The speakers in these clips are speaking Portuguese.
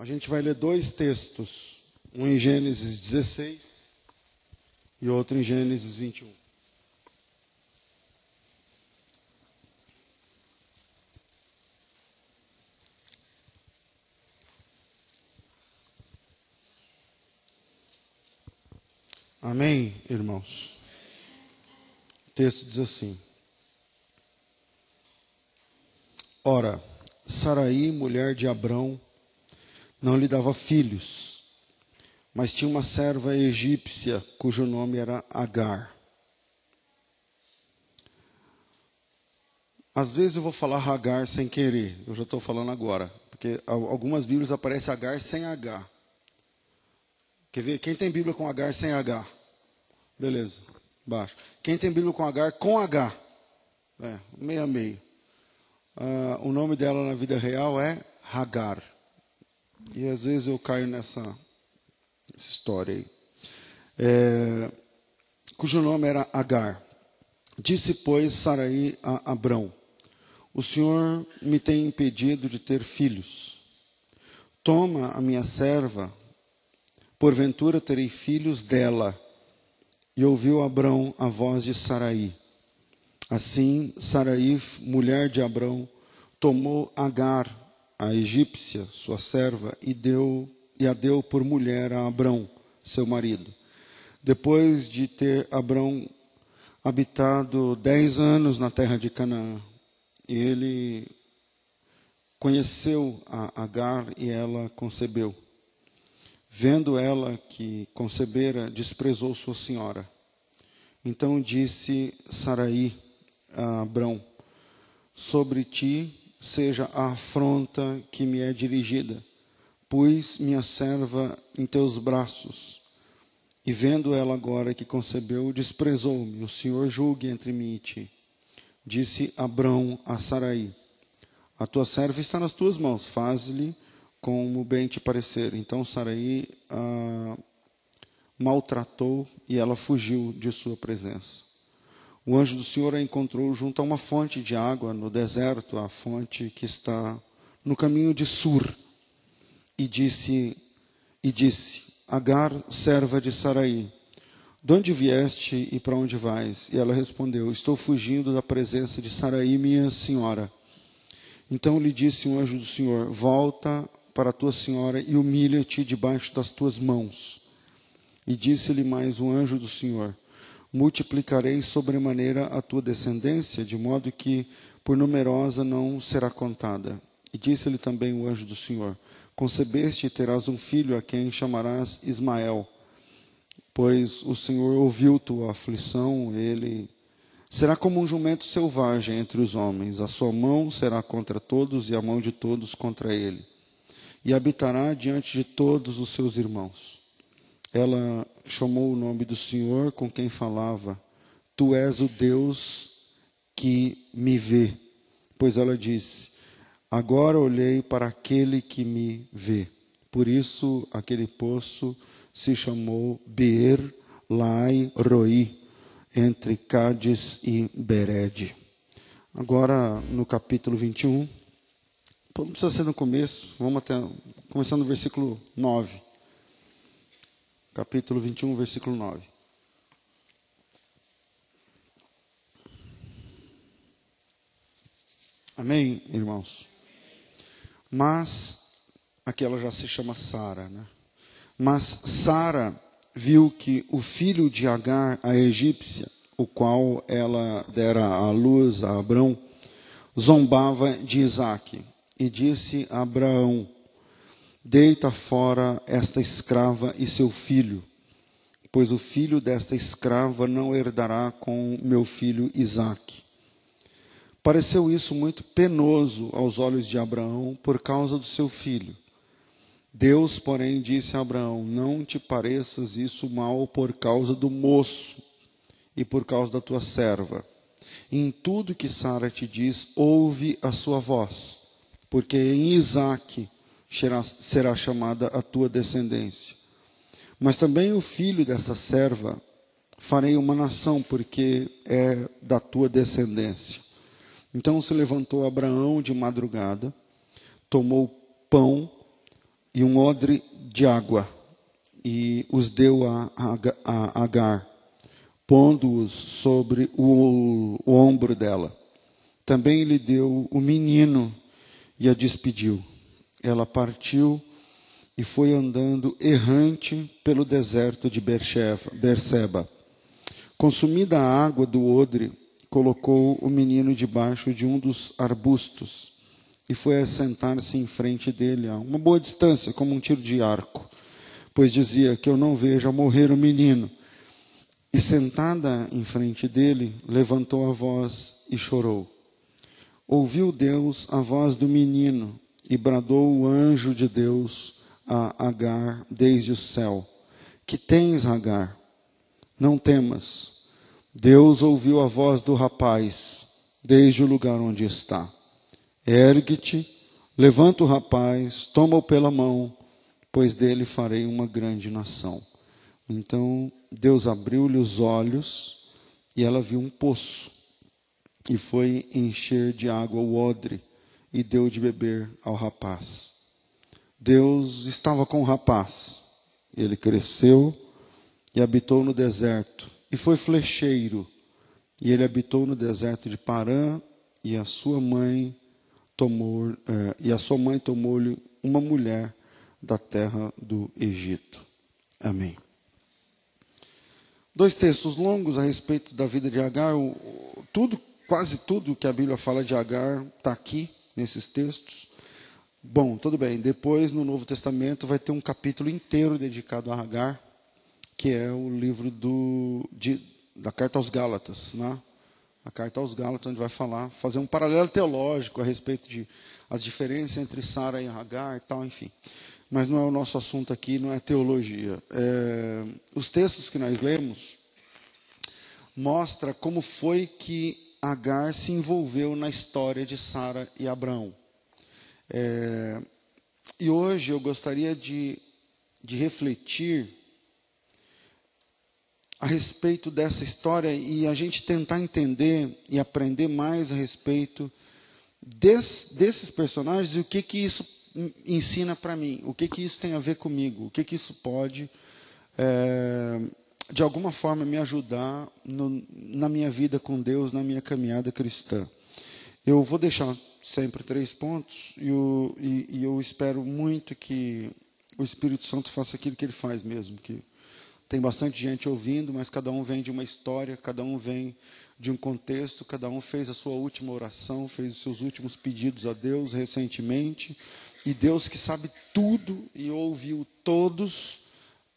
A gente vai ler dois textos, um em Gênesis 16 e outro em Gênesis 21. Amém, irmãos? O texto diz assim: Ora, Saraí, mulher de Abrão, não lhe dava filhos, mas tinha uma serva egípcia cujo nome era Agar. Às vezes eu vou falar Agar sem querer, eu já estou falando agora, porque algumas Bíblias aparece Agar sem H. Quer ver? Quem tem Bíblia com H sem H? Beleza, baixo. Quem tem Bíblia com H com H? É, meio a meio. Ah, o nome dela na vida real é Hagar. E às vezes eu caio nessa, nessa história aí. É, cujo nome era Agar. Disse, pois, Saraí a Abrão: O Senhor me tem impedido de ter filhos. Toma a minha serva porventura terei filhos dela. E ouviu Abrão a voz de Saraí. Assim, Saraí, mulher de Abrão, tomou Agar, a egípcia, sua serva, e deu e a deu por mulher a Abrão, seu marido. Depois de ter Abrão habitado dez anos na terra de Canaã, ele conheceu a Agar e ela concebeu. Vendo ela que concebera, desprezou sua senhora. Então disse Saraí a Abrão: Sobre ti seja a afronta que me é dirigida. Pus minha serva em teus braços. E vendo ela agora que concebeu, desprezou-me. O Senhor julgue entre mim e ti. Disse Abrão a Saraí: A tua serva está nas tuas mãos, faz-lhe como bem te parecer. Então Saraí ah, maltratou e ela fugiu de sua presença. O anjo do Senhor a encontrou junto a uma fonte de água no deserto, a fonte que está no caminho de Sur, e disse: e disse: Agar, serva de Saraí, de onde vieste e para onde vais? E ela respondeu: Estou fugindo da presença de Saraí, minha senhora. Então lhe disse o anjo do Senhor: Volta para a tua senhora e humilha-te debaixo das tuas mãos. E disse-lhe mais um anjo do Senhor: Multiplicarei sobremaneira a tua descendência, de modo que por numerosa não será contada. E disse-lhe também o anjo do Senhor: Concebeste e terás um filho a quem chamarás Ismael, pois o Senhor ouviu tua aflição, ele será como um jumento selvagem entre os homens, a sua mão será contra todos e a mão de todos contra ele e habitará diante de todos os seus irmãos. Ela chamou o nome do Senhor com quem falava: Tu és o Deus que me vê. Pois ela disse: Agora olhei para aquele que me vê. Por isso aquele poço se chamou Beer Lai Roi, entre Cádiz e Bered. Agora, no capítulo 21, não precisa ser no começo, vamos até, começando no versículo 9. Capítulo 21, versículo 9. Amém, irmãos? Mas, aqui ela já se chama Sara, né? Mas Sara viu que o filho de Agar, a egípcia, o qual ela dera à luz a Abrão, zombava de Isaque e disse a Abraão: Deita fora esta escrava e seu filho, pois o filho desta escrava não herdará com meu filho Isaque. Pareceu isso muito penoso aos olhos de Abraão por causa do seu filho. Deus, porém, disse a Abraão: Não te pareças isso mal por causa do moço e por causa da tua serva. Em tudo que Sara te diz, ouve a sua voz porque em Isaac será, chamada a tua descendência. Mas também o filho dessa serva farei uma nação, porque é da tua descendência. Então se levantou Abraão de madrugada, tomou pão, e um odre de água, e os deu a, a, a Agar, pondo-os sobre o, o ombro dela. Também lhe deu o menino e a despediu. Ela partiu e foi andando errante pelo deserto de Berseba. Consumida a água do odre, colocou o menino debaixo de um dos arbustos e foi assentar-se em frente dele a uma boa distância, como um tiro de arco, pois dizia que eu não vejo morrer o menino. E sentada em frente dele, levantou a voz e chorou. Ouviu Deus a voz do menino e bradou o anjo de Deus a Agar desde o céu: Que tens, Agar? Não temas. Deus ouviu a voz do rapaz desde o lugar onde está. Ergue-te, levanta o rapaz, toma-o pela mão, pois dele farei uma grande nação. Então Deus abriu-lhe os olhos e ela viu um poço e foi encher de água o odre e deu de beber ao rapaz. Deus estava com o rapaz. Ele cresceu e habitou no deserto e foi flecheiro. E ele habitou no deserto de Parã e a sua mãe tomou é, e a sua mãe tomou-lhe uma mulher da terra do Egito. Amém. Dois textos longos a respeito da vida de Agar. Tudo Quase tudo que a Bíblia fala de Agar está aqui, nesses textos. Bom, tudo bem. Depois, no Novo Testamento, vai ter um capítulo inteiro dedicado a Agar, que é o livro do, de, da Carta aos Gálatas. Né? A Carta aos Gálatas, onde vai falar, fazer um paralelo teológico a respeito de as diferenças entre Sara e Agar e tal, enfim. Mas não é o nosso assunto aqui, não é teologia. É, os textos que nós lemos mostra como foi que Agar se envolveu na história de Sara e Abraão. É, e hoje eu gostaria de, de refletir a respeito dessa história e a gente tentar entender e aprender mais a respeito des, desses personagens e o que, que isso ensina para mim, o que, que isso tem a ver comigo, o que, que isso pode é, de alguma forma me ajudar no, na minha vida com Deus, na minha caminhada cristã. Eu vou deixar sempre três pontos e, e, e eu espero muito que o Espírito Santo faça aquilo que ele faz mesmo, que tem bastante gente ouvindo, mas cada um vem de uma história, cada um vem de um contexto, cada um fez a sua última oração, fez os seus últimos pedidos a Deus recentemente, e Deus que sabe tudo e ouviu todos,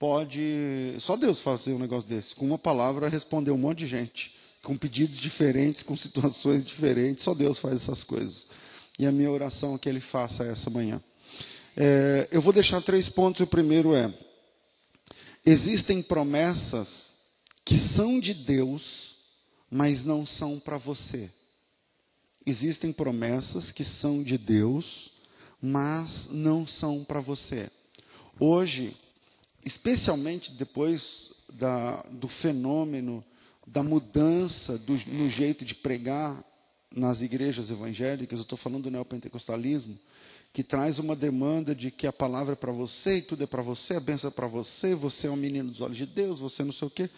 pode. Só Deus fazer um negócio desse. Com uma palavra, responder um monte de gente. Com pedidos diferentes, com situações diferentes. Só Deus faz essas coisas. E a minha oração é que Ele faça essa manhã. É, eu vou deixar três pontos. O primeiro é: existem promessas que são de Deus, mas não são para você. Existem promessas que são de Deus, mas não são para você. Hoje, especialmente depois da, do fenômeno da mudança do, no jeito de pregar nas igrejas evangélicas, eu estou falando do neopentecostalismo, que traz uma demanda de que a palavra é para você e tudo é para você, a benção é para você, você é um menino dos olhos de Deus, você não sei o quê.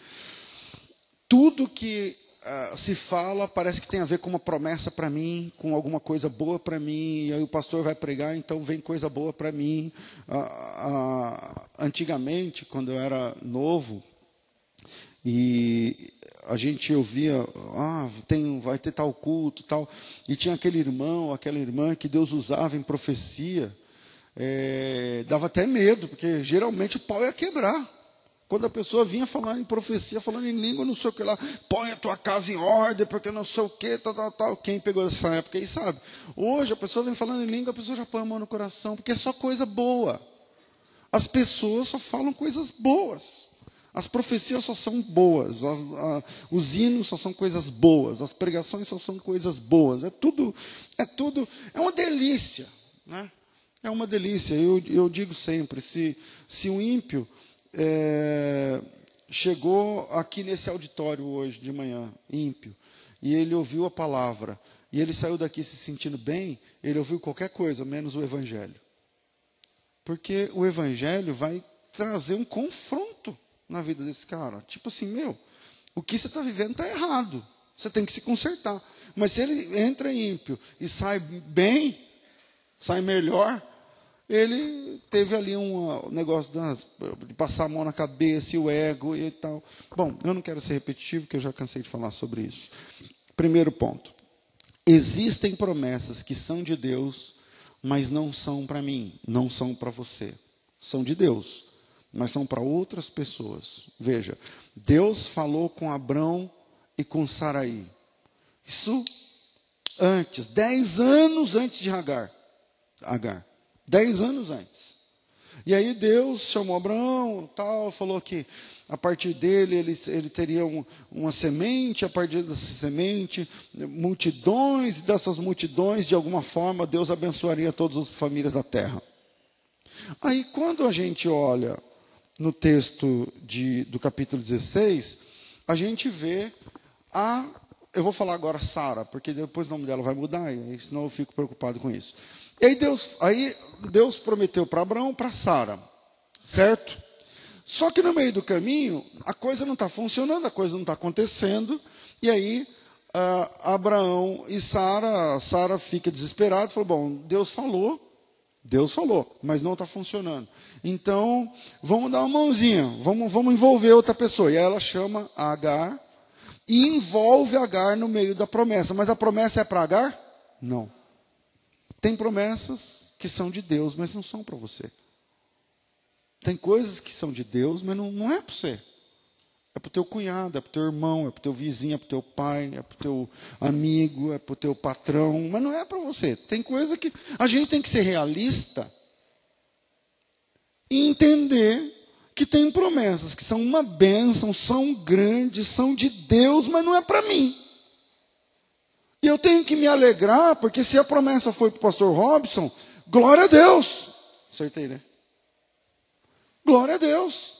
Tudo que uh, se fala parece que tem a ver com uma promessa para mim, com alguma coisa boa para mim, e aí o pastor vai pregar, então vem coisa boa para mim. Uh, uh, antigamente, quando eu era novo, e a gente ouvia, ah, tem, vai ter tal culto, tal, e tinha aquele irmão, aquela irmã que Deus usava em profecia, é, dava até medo, porque geralmente o pau ia quebrar. Quando a pessoa vinha falando em profecia, falando em língua, não sei o que lá, põe a tua casa em ordem, porque não sei o que, tal, tal, tal. Quem pegou essa época aí sabe. Hoje a pessoa vem falando em língua, a pessoa já põe a mão no coração, porque é só coisa boa. As pessoas só falam coisas boas. As profecias só são boas, as, a, os hinos só são coisas boas, as pregações só são coisas boas. É tudo, é tudo, é uma delícia, né? É uma delícia. Eu, eu digo sempre, se, se um ímpio é, chegou aqui nesse auditório hoje de manhã, ímpio, e ele ouviu a palavra, e ele saiu daqui se sentindo bem, ele ouviu qualquer coisa, menos o evangelho. Porque o evangelho vai trazer um confronto na vida desse cara. Tipo assim, meu, o que você está vivendo está errado. Você tem que se consertar. Mas se ele entra ímpio e sai bem, sai melhor, ele teve ali um negócio das, de passar a mão na cabeça e o ego e tal. Bom, eu não quero ser repetitivo, porque eu já cansei de falar sobre isso. Primeiro ponto. Existem promessas que são de Deus, mas não são para mim, não são para você. São de Deus, mas são para outras pessoas. Veja, Deus falou com Abrão e com Saraí. Isso antes, dez anos antes de Agar. Agar. Dez anos antes. E aí Deus chamou Abraão, tal, falou que a partir dele ele, ele teria um, uma semente, a partir dessa semente, multidões, dessas multidões, de alguma forma, Deus abençoaria todas as famílias da terra. Aí, quando a gente olha no texto de, do capítulo 16, a gente vê a. Eu vou falar agora Sara, porque depois o nome dela vai mudar, e senão eu fico preocupado com isso. E aí Deus, aí Deus prometeu para Abraão, para Sara, certo? Só que no meio do caminho, a coisa não está funcionando, a coisa não está acontecendo, e aí uh, Abraão e Sara, Sara fica desesperada, falou, bom, Deus falou, Deus falou, mas não está funcionando. Então, vamos dar uma mãozinha, vamos, vamos envolver outra pessoa. E aí ela chama Agar e envolve Agar no meio da promessa. Mas a promessa é para Agar? Não. Tem promessas que são de Deus, mas não são para você. Tem coisas que são de Deus, mas não, não é para você. É para o teu cunhado, é para o teu irmão, é para o teu vizinho, é para o teu pai, é para o teu amigo, é para o teu patrão, mas não é para você. Tem coisa que a gente tem que ser realista e entender que tem promessas que são uma bênção, são grandes, são de Deus, mas não é para mim. E eu tenho que me alegrar, porque se a promessa foi para o pastor Robson, glória a Deus. Acertei, né? Glória a Deus.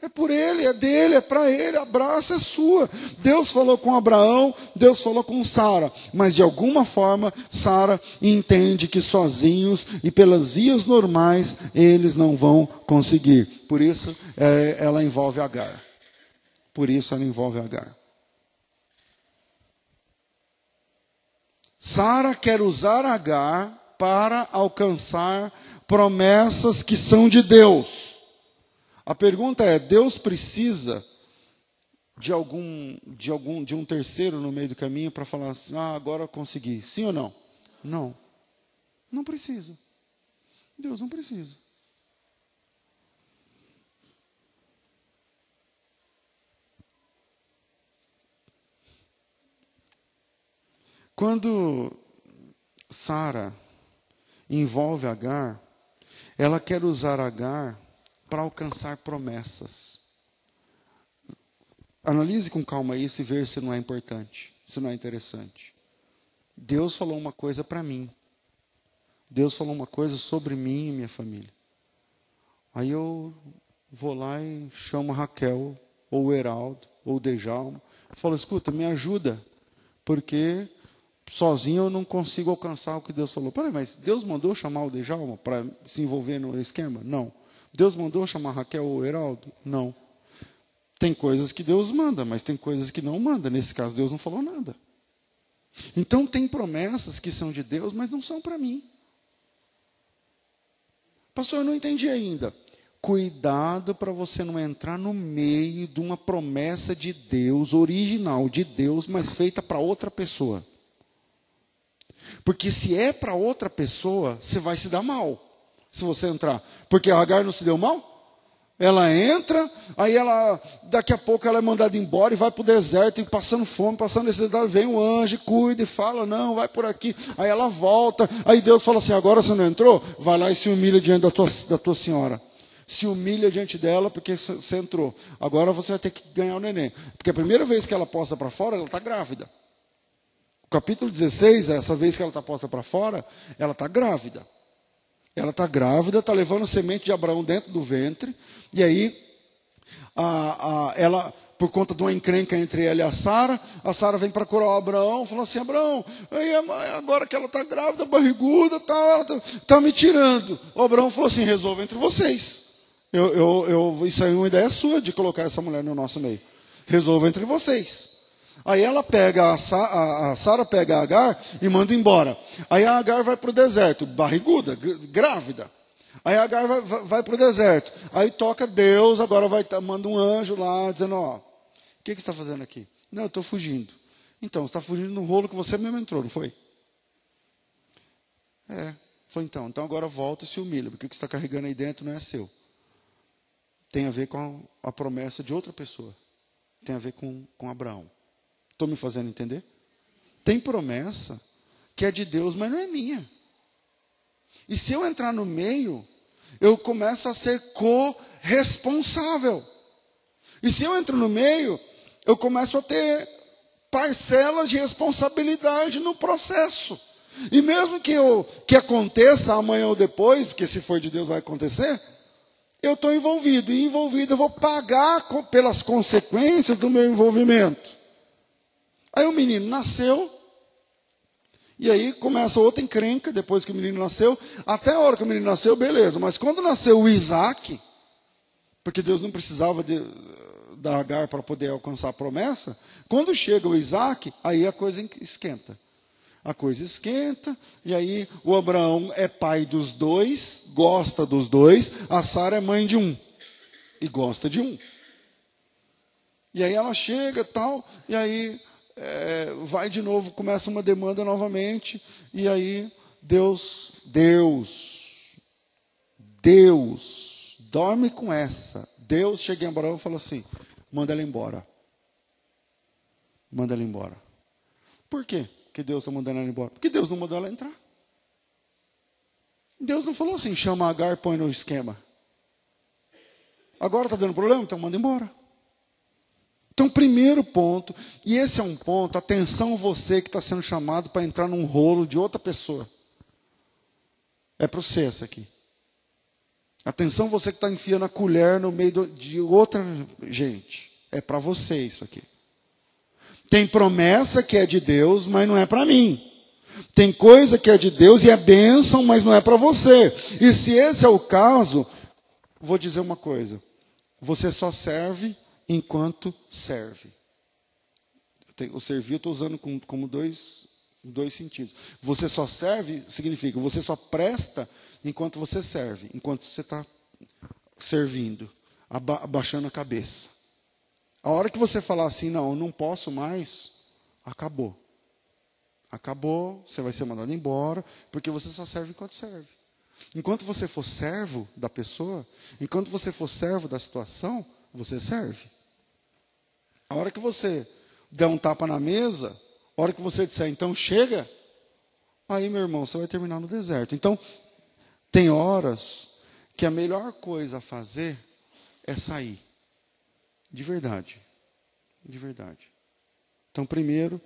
É por ele, é dele, é para ele, a braça é sua. Deus falou com Abraão, Deus falou com Sara, mas de alguma forma Sara entende que sozinhos e pelas vias normais eles não vão conseguir. Por isso é, ela envolve Agar. Por isso ela envolve Agar. Sara quer usar Agar para alcançar promessas que são de Deus. A pergunta é: Deus precisa de algum de algum de um terceiro no meio do caminho para falar assim: "Ah, agora eu consegui". Sim ou não? Não. Não precisa. Deus não precisa. Quando Sara envolve Agar, ela quer usar Agar para alcançar promessas. Analise com calma isso e ver se não é importante, se não é interessante. Deus falou uma coisa para mim. Deus falou uma coisa sobre mim e minha família. Aí eu vou lá e chamo Raquel, ou Heraldo, ou Dejalmo. Falo, escuta, me ajuda, porque sozinho eu não consigo alcançar o que Deus falou. Peraí, mas Deus mandou chamar o Dejalma para se envolver no esquema? Não. Deus mandou chamar Raquel ou Heraldo? Não. Tem coisas que Deus manda, mas tem coisas que não manda. Nesse caso, Deus não falou nada. Então, tem promessas que são de Deus, mas não são para mim. Pastor, eu não entendi ainda. Cuidado para você não entrar no meio de uma promessa de Deus, original de Deus, mas feita para outra pessoa. Porque se é para outra pessoa, você vai se dar mal. Se você entrar. Porque a Agar não se deu mal? Ela entra, aí ela, daqui a pouco ela é mandada embora e vai para o deserto, e passando fome, passando necessidade, vem o anjo, cuida e fala, não, vai por aqui. Aí ela volta, aí Deus fala assim, agora você não entrou? Vai lá e se humilha diante da tua, da tua senhora. Se humilha diante dela porque você entrou. Agora você vai ter que ganhar o neném. Porque a primeira vez que ela posta para fora, ela está grávida capítulo 16, essa vez que ela está posta para fora, ela está grávida. Ela está grávida, está levando semente de Abraão dentro do ventre, e aí A, a, ela, por conta de uma encrenca entre ela e a Sara, a Sara vem para curar o Abraão, falou assim, Abraão, agora que ela está grávida, barriguda, tá, está tá me tirando. O Abraão falou assim, resolva entre vocês. Eu, eu, eu, isso aí é uma ideia sua de colocar essa mulher no nosso meio. Resolva entre vocês. Aí ela pega, a, a Sara pega a Agar e manda embora. Aí a Agar vai para o deserto, barriguda, grávida. Aí a Agar vai, vai, para o deserto. Aí toca Deus, agora vai manda um anjo lá dizendo, ó, o que, que você está fazendo aqui? Não, eu estou fugindo. Então, você está fugindo no rolo que você mesmo entrou, não foi? É. Foi então, então agora volta e se humilha, porque o que você está carregando aí dentro não é seu. Tem a ver com a, a promessa de outra pessoa. Tem a ver com, com Abraão. Estou me fazendo entender? Tem promessa que é de Deus, mas não é minha. E se eu entrar no meio, eu começo a ser corresponsável. E se eu entro no meio, eu começo a ter parcelas de responsabilidade no processo. E mesmo que, eu, que aconteça amanhã ou depois, porque se for de Deus vai acontecer, eu estou envolvido. E envolvido eu vou pagar com, pelas consequências do meu envolvimento. Aí o menino nasceu, e aí começa outra encrenca depois que o menino nasceu. Até a hora que o menino nasceu, beleza. Mas quando nasceu o Isaac, porque Deus não precisava de, da Agar para poder alcançar a promessa, quando chega o Isaac, aí a coisa esquenta. A coisa esquenta, e aí o Abraão é pai dos dois, gosta dos dois, a Sara é mãe de um, e gosta de um. E aí ela chega tal, e aí é, vai de novo, começa uma demanda novamente, e aí Deus, Deus, Deus, dorme com essa. Deus chega em Abraão e fala assim: manda ela embora. Manda ela embora. Por quê que Deus está mandando ela embora? Porque Deus não mandou ela entrar. Deus não falou assim: chama Agar, põe no esquema. Agora está dando problema? Então manda embora. Então, primeiro ponto, e esse é um ponto, atenção você que está sendo chamado para entrar num rolo de outra pessoa. É para aqui. Atenção você que está enfiando a colher no meio de outra gente. É para você isso aqui. Tem promessa que é de Deus, mas não é para mim. Tem coisa que é de Deus e é bênção, mas não é para você. E se esse é o caso, vou dizer uma coisa: você só serve enquanto serve. O servir eu estou usando como, dois, dois sentidos. Você só serve significa você só presta enquanto você serve, enquanto você está servindo, aba abaixando a cabeça. A hora que você falar assim, não, eu não posso mais, acabou. Acabou, você vai ser mandado embora, porque você só serve enquanto serve. Enquanto você for servo da pessoa, enquanto você for servo da situação, você serve. A hora que você der um tapa na mesa, a hora que você disser, então chega, aí, meu irmão, você vai terminar no deserto. Então, tem horas que a melhor coisa a fazer é sair. De verdade. De verdade. Então, primeiro,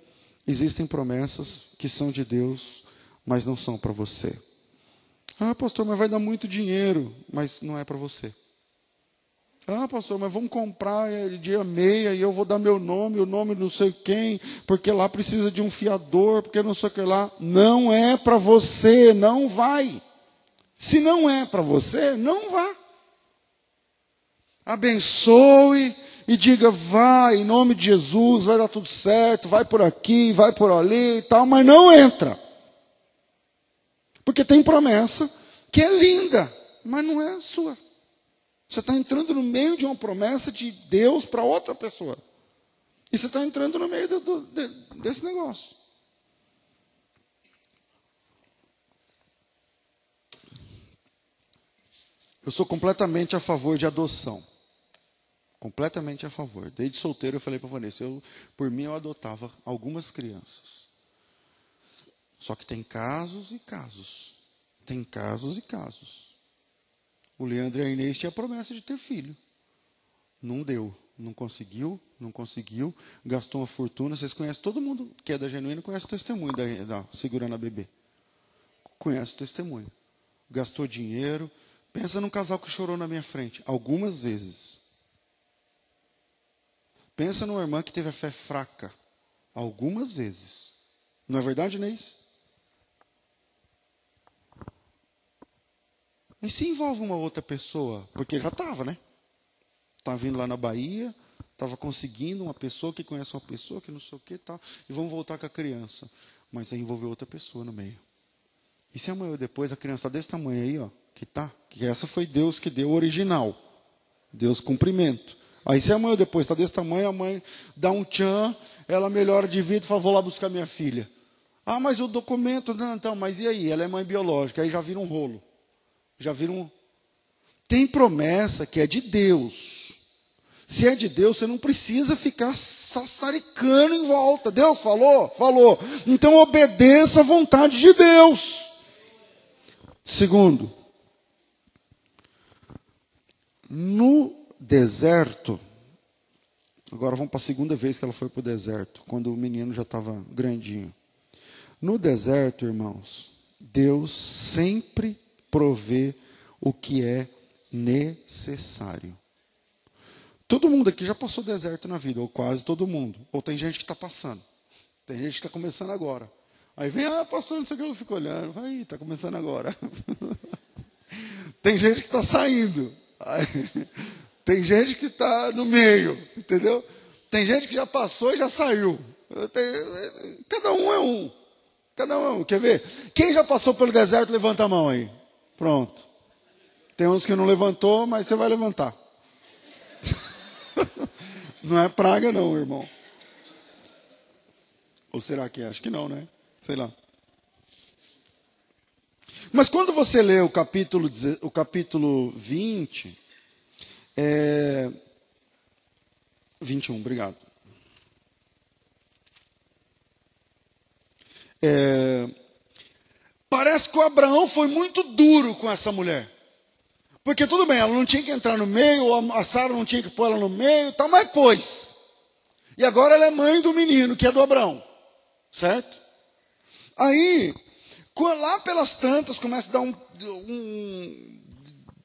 existem promessas que são de Deus, mas não são para você. Ah, pastor, mas vai dar muito dinheiro, mas não é para você. Ah, pastor, mas vamos comprar dia meia e eu vou dar meu nome, o nome não sei quem, porque lá precisa de um fiador, porque não sei o que lá. Não é para você, não vai. Se não é para você, não vá. Abençoe e diga, vai, em nome de Jesus, vai dar tudo certo, vai por aqui, vai por ali e tal, mas não entra. Porque tem promessa que é linda, mas não é sua. Você está entrando no meio de uma promessa de Deus para outra pessoa. E você está entrando no meio do, de, desse negócio. Eu sou completamente a favor de adoção. Completamente a favor. Desde solteiro eu falei para Vanessa, eu, por mim eu adotava algumas crianças. Só que tem casos e casos. Tem casos e casos. O Leandro e a Inês tinham a promessa de ter filho. Não deu. Não conseguiu, não conseguiu. Gastou uma fortuna. Vocês conhecem, todo mundo que é da Genuína conhece o testemunho da, da segurando a bebê. Conhece o testemunho. Gastou dinheiro. Pensa num casal que chorou na minha frente. Algumas vezes. Pensa numa irmã que teve a fé fraca algumas vezes. Não é verdade, Neis? E se envolve uma outra pessoa? Porque já estava, né? Estava vindo lá na Bahia, estava conseguindo uma pessoa que conhece uma pessoa que não sei o que tal, e vamos voltar com a criança. Mas aí envolveu outra pessoa no meio. E se amanhã ou depois a criança está desse tamanho aí, ó, que tá, que essa foi Deus que deu o original. Deus cumprimento. Aí se amanhã ou depois está desse tamanho, a mãe dá um tchan, ela melhora de vida e fala, vou lá buscar minha filha. Ah, mas o documento, não, então, mas e aí? Ela é mãe biológica, aí já vira um rolo. Já vira um. Tem promessa que é de Deus. Se é de Deus, você não precisa ficar sassaricando em volta. Deus falou? Falou. Então obedeça à vontade de Deus. Segundo, no deserto, agora vamos para a segunda vez que ela foi para o deserto, quando o menino já estava grandinho. No deserto, irmãos, Deus sempre provê o que é necessário. Todo mundo aqui já passou deserto na vida, ou quase todo mundo. Ou tem gente que está passando. Tem gente que está começando agora. Aí vem, ah, pastor, não sei o que, eu fico olhando. Vai, está começando agora. tem gente que está saindo. Tem gente que está no meio, entendeu? Tem gente que já passou e já saiu. Cada um é um. Cada um é um. Quer ver? Quem já passou pelo deserto, levanta a mão aí. Pronto. Tem uns que não levantou, mas você vai levantar. não é praga, não, irmão. Ou será que é? Acho que não, né? Sei lá. Mas quando você lê o capítulo, o capítulo 20, é, 21, obrigado. É, Parece que o Abraão foi muito duro com essa mulher. Porque tudo bem, ela não tinha que entrar no meio, a Sara não tinha que pôr ela no meio, tal, mas pôs. E agora ela é mãe do menino, que é do Abraão. Certo? Aí, lá pelas tantas, começa a dar um. um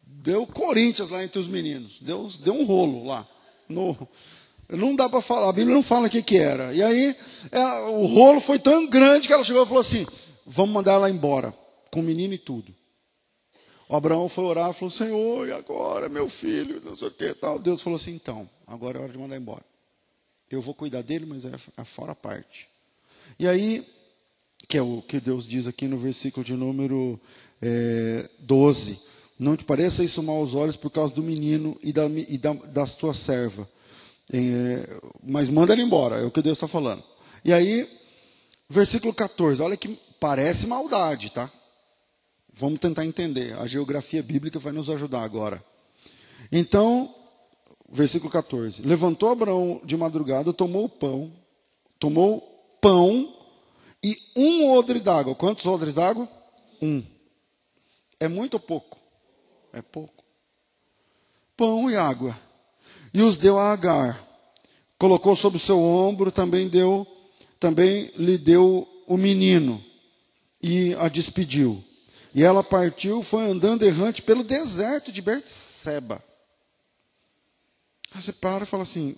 deu Corinthians lá entre os meninos. Deu, deu um rolo lá. No, não dá para falar, a Bíblia não fala o que, que era. E aí, é, o rolo foi tão grande que ela chegou e falou assim: vamos mandar ela embora, com o menino e tudo. O Abraão foi orar e falou: Senhor, e agora, meu filho, não sei o que tal. Deus falou assim: então, agora é hora de mandar embora. Eu vou cuidar dele, mas é, é fora a parte. E aí, que é o que Deus diz aqui no versículo de número é, 12: Não te pareça isso mal aos olhos por causa do menino e da, e da, da tua serva. É, mas manda ele embora, é o que Deus está falando. E aí, versículo 14, olha que Parece maldade, tá? Vamos tentar entender. A geografia bíblica vai nos ajudar agora. Então, versículo 14: Levantou Abraão de madrugada, tomou o pão, tomou pão e um odre d'água. Quantos odres d'água? Um. É muito ou pouco? É pouco. Pão e água. E os deu a Agar. Colocou sobre o seu ombro, também deu, também lhe deu o menino e a despediu. E ela partiu, foi andando errante pelo deserto de Berseba. Você para e fala assim: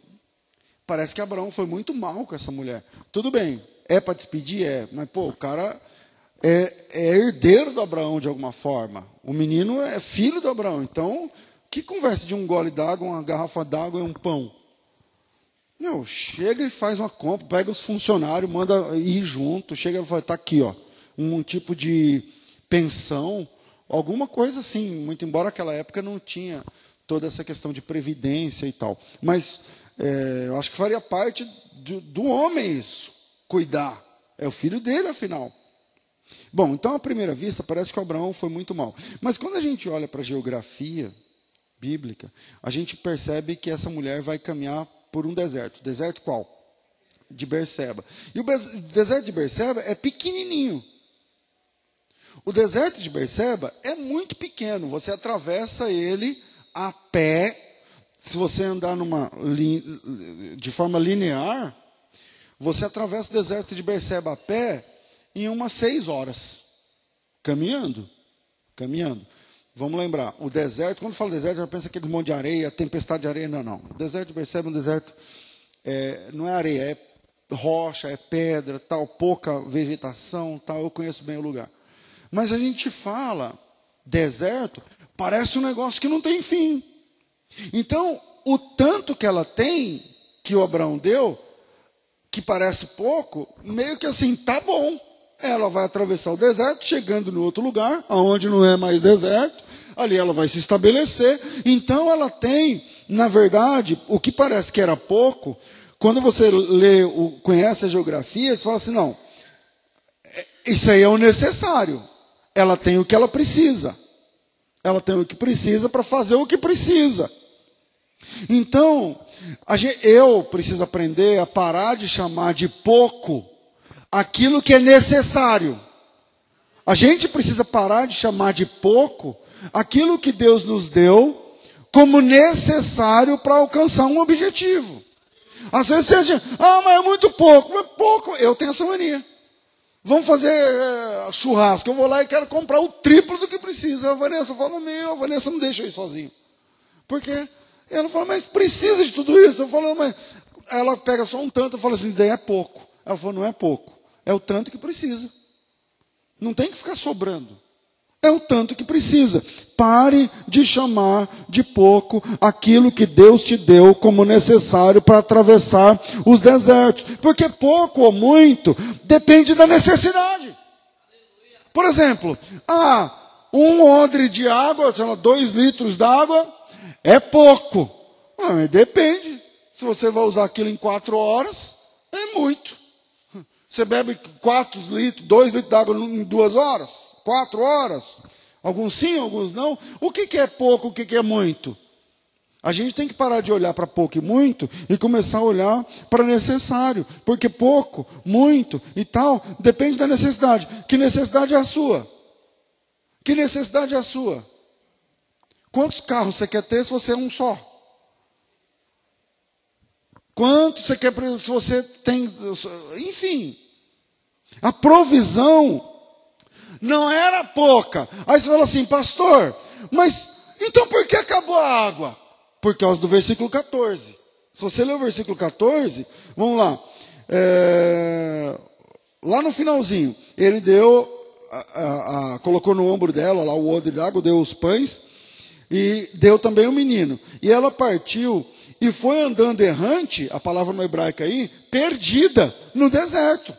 parece que Abraão foi muito mal com essa mulher. Tudo bem, é para despedir? É, mas pô, o cara é, é, herdeiro do Abraão de alguma forma. O menino é filho do Abraão. Então, que conversa de um gole d'água, uma garrafa d'água e um pão? Meu, chega e faz uma compra, pega os funcionários, manda ir junto, chega e fala: está aqui, ó um tipo de pensão, alguma coisa assim, muito embora aquela época não tinha toda essa questão de previdência e tal. Mas é, eu acho que faria parte do, do homem isso, cuidar. É o filho dele, afinal. Bom, então à primeira vista parece que Abraão foi muito mal. Mas quando a gente olha para a geografia bíblica, a gente percebe que essa mulher vai caminhar por um deserto. Deserto qual? De Berseba. E o deserto de Berseba é pequenininho. O deserto de Berseba é muito pequeno, você atravessa ele a pé. Se você andar numa, de forma linear, você atravessa o deserto de Berseba a pé em umas seis horas, caminhando. Caminhando. Vamos lembrar, o deserto, quando fala deserto, já pensa aquele monte de areia, tempestade de areia. Não, não. O deserto de Berseba é um deserto é, não é areia, é rocha, é pedra, tal, pouca vegetação, tal. Eu conheço bem o lugar. Mas a gente fala deserto, parece um negócio que não tem fim. Então, o tanto que ela tem, que o Abraão deu, que parece pouco, meio que assim, tá bom. Ela vai atravessar o deserto, chegando no outro lugar, aonde não é mais deserto, ali ela vai se estabelecer. Então ela tem, na verdade, o que parece que era pouco, quando você lê, conhece a geografia, você fala assim, não, é, isso aí é o necessário. Ela tem o que ela precisa. Ela tem o que precisa para fazer o que precisa. Então, gente, eu preciso aprender a parar de chamar de pouco aquilo que é necessário. A gente precisa parar de chamar de pouco aquilo que Deus nos deu como necessário para alcançar um objetivo. Às vezes você diz, ah, mas é muito pouco. Mas pouco, eu tenho essa mania. Vamos fazer é, churrasco. Eu vou lá e quero comprar o triplo do que precisa. A Vanessa fala, meu, a Vanessa não deixa eu ir sozinho. Por quê? Ela fala, mas precisa de tudo isso? Eu falo, mas ela pega só um tanto, eu falo assim, daí é pouco. Ela falou, não é pouco, é o tanto que precisa. Não tem que ficar sobrando. É o tanto que precisa. Pare de chamar de pouco aquilo que Deus te deu como necessário para atravessar os desertos. Porque pouco ou muito depende da necessidade. Por exemplo, ah, um odre de água, sei lá, dois litros d'água, é pouco. Ah, depende. Se você vai usar aquilo em quatro horas, é muito. Você bebe quatro litros, dois litros d'água em duas horas? Quatro horas? Alguns sim, alguns não. O que, que é pouco, o que, que é muito? A gente tem que parar de olhar para pouco e muito e começar a olhar para necessário. Porque pouco, muito e tal, depende da necessidade. Que necessidade é a sua? Que necessidade é a sua? Quantos carros você quer ter se você é um só? Quantos você quer se você tem. Enfim. A provisão não era pouca. Aí você fala assim, pastor, mas então por que acabou a água? Por causa do versículo 14. Se você ler o versículo 14, vamos lá. É, lá no finalzinho, ele deu, a, a, a, colocou no ombro dela lá o odre d'água, deu os pães e deu também o menino. E ela partiu e foi andando errante, a palavra no hebraico aí, perdida no deserto.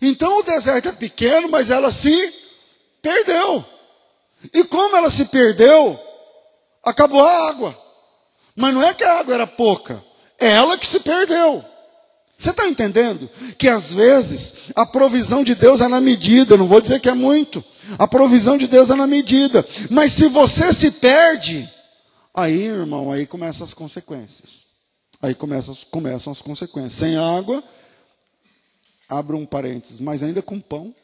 Então o deserto é pequeno, mas ela se perdeu. E como ela se perdeu, acabou a água. Mas não é que a água era pouca, é ela que se perdeu. Você está entendendo? Que às vezes a provisão de Deus é na medida, não vou dizer que é muito. A provisão de Deus é na medida. Mas se você se perde, aí, irmão, aí começam as consequências. Aí começam, começam as consequências. Sem água, abra um parênteses, mas ainda com pão,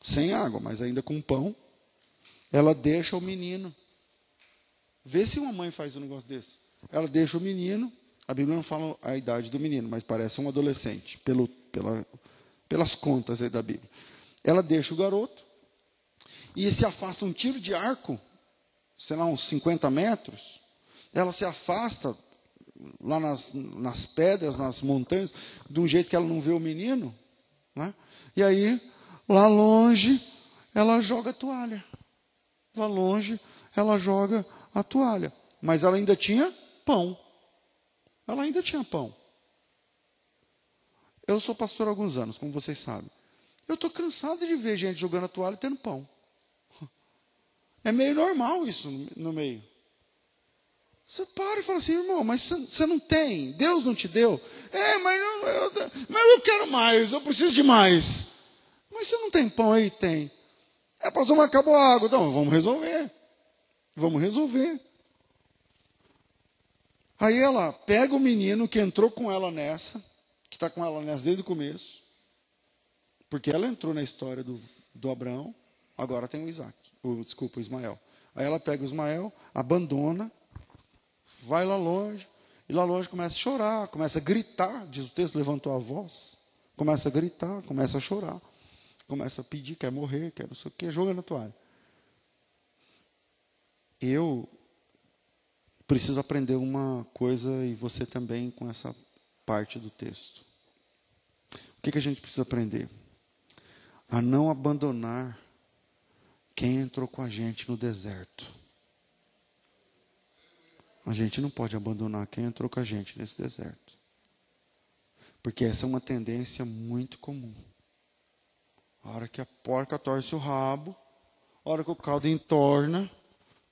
sem água, mas ainda com pão, ela deixa o menino. Vê se uma mãe faz um negócio desse. Ela deixa o menino, a Bíblia não fala a idade do menino, mas parece um adolescente, pelo, pela, pelas contas da Bíblia. Ela deixa o garoto e se afasta um tiro de arco, sei lá, uns 50 metros. Ela se afasta lá nas, nas pedras, nas montanhas, de um jeito que ela não vê o menino. Né? E aí, lá longe, ela joga a toalha. Lá longe, ela joga a toalha. Mas ela ainda tinha pão. Ela ainda tinha pão. Eu sou pastor há alguns anos, como vocês sabem. Eu estou cansado de ver gente jogando a toalha e tendo pão. É meio normal isso no meio. Você para e fala assim, irmão, mas você não tem, Deus não te deu. É, mas, não, eu, mas eu quero mais, eu preciso de mais. Mas você não tem pão aí? Tem. É, pastor, mas acabou a água. Então, vamos resolver. Vamos resolver. Aí ela pega o menino que entrou com ela nessa, que está com ela nessa desde o começo, porque ela entrou na história do, do Abraão, agora tem o Isaac, o, desculpa, o Ismael. Aí ela pega o Ismael, abandona, vai lá longe, e lá longe começa a chorar, começa a gritar, diz o texto, levantou a voz, começa a gritar, começa a chorar, começa a pedir, quer morrer, quer não sei o quê, jogando a toalha. Eu preciso aprender uma coisa, e você também, com essa parte do texto. O que, que a gente precisa aprender? A não abandonar quem entrou com a gente no deserto. A gente não pode abandonar quem entrou com a gente nesse deserto. Porque essa é uma tendência muito comum. A hora que a porca torce o rabo, a hora que o caldo entorna,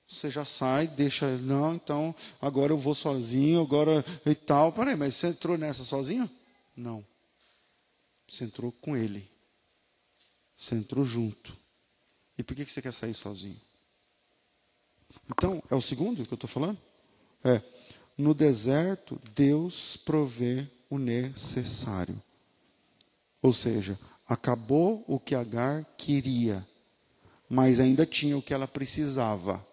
você já sai, deixa, não, então agora eu vou sozinho, agora e tal. Peraí, mas você entrou nessa sozinho? Não. Você entrou com ele. Você entrou junto. E por que você quer sair sozinho? Então, é o segundo que eu estou falando? É. No deserto, Deus provê o necessário. Ou seja, acabou o que Agar queria, mas ainda tinha o que ela precisava.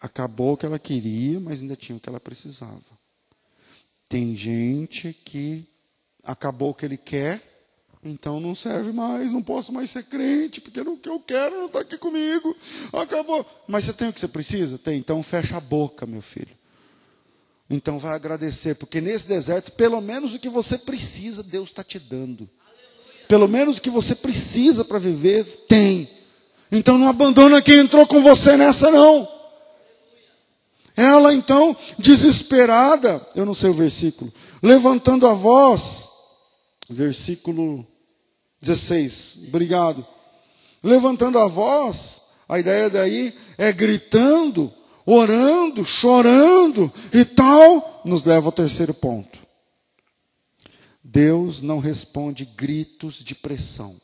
Acabou o que ela queria, mas ainda tinha o que ela precisava. Tem gente que acabou o que ele quer, então não serve mais, não posso mais ser crente, porque o que eu quero não está aqui comigo. Acabou. Mas você tem o que você precisa? Tem. Então fecha a boca, meu filho. Então vai agradecer, porque nesse deserto, pelo menos o que você precisa, Deus está te dando. Pelo menos o que você precisa para viver, tem. Então não abandona quem entrou com você nessa, não. Ela então, desesperada, eu não sei o versículo, levantando a voz, versículo 16, obrigado. Levantando a voz, a ideia daí é gritando, orando, chorando e tal, nos leva ao terceiro ponto. Deus não responde gritos de pressão.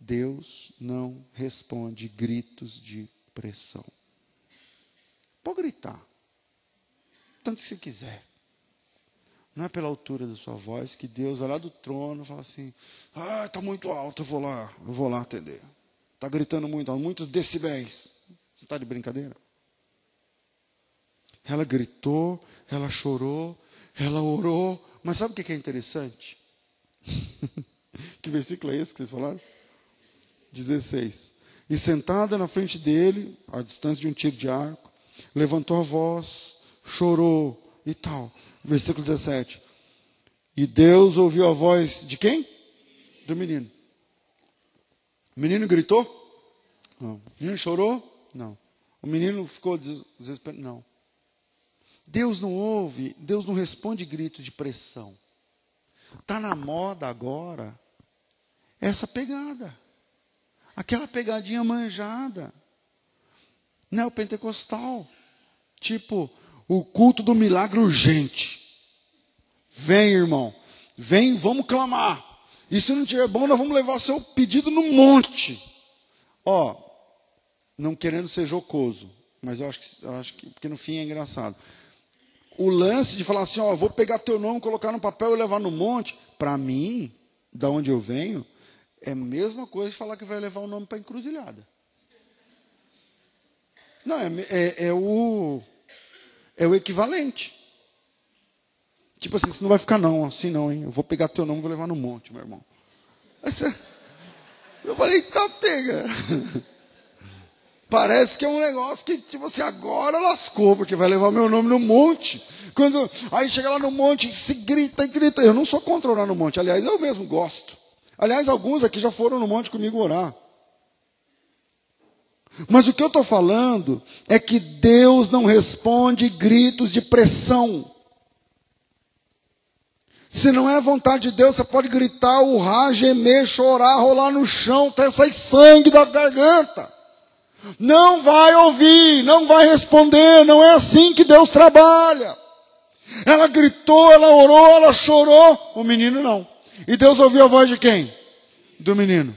Deus não responde gritos de pressão. Pode gritar. Tanto que você quiser. Não é pela altura da sua voz que Deus vai lá do trono e fala assim: Ah, está muito alto, eu vou lá, eu vou lá atender. Está gritando muito, muitos decibéis. Você está de brincadeira? Ela gritou, ela chorou, ela orou. Mas sabe o que é interessante? que versículo é esse que vocês falaram? 16. E sentada na frente dele, à distância de um tiro de arco, levantou a voz, chorou e tal. Versículo 17. E Deus ouviu a voz de quem? Do menino. O menino gritou? Não. O menino chorou? Não. O menino ficou desesperado? Não. Deus não ouve, Deus não responde grito de pressão. Está na moda agora essa pegada. Aquela pegadinha manjada neopentecostal. Tipo, o culto do milagre urgente. Vem, irmão. Vem, vamos clamar. E se não tiver bom, nós vamos levar seu pedido no monte. Ó, não querendo ser jocoso, mas eu acho que, eu acho que porque no fim é engraçado. O lance de falar assim, ó, vou pegar teu nome, colocar no papel e levar no monte, para mim, da onde eu venho, é a mesma coisa de falar que vai levar o nome para encruzilhada. Não, é, é, é, o, é o equivalente. Tipo assim, você não vai ficar não, assim não, hein? Eu vou pegar teu nome e vou levar no monte, meu irmão. Você, eu falei, tá, pega. Parece que é um negócio que, tipo assim, agora lascou, porque vai levar meu nome no monte. Quando, aí chega lá no monte, se grita e grita. Eu não sou contra orar no monte, aliás, eu mesmo gosto. Aliás, alguns aqui já foram no monte comigo orar. Mas o que eu estou falando é que Deus não responde gritos de pressão. Se não é vontade de Deus, você pode gritar, urrar, gemer, chorar, rolar no chão, até sair sangue da garganta. Não vai ouvir, não vai responder, não é assim que Deus trabalha. Ela gritou, ela orou, ela chorou, o menino não. E Deus ouviu a voz de quem? Do menino.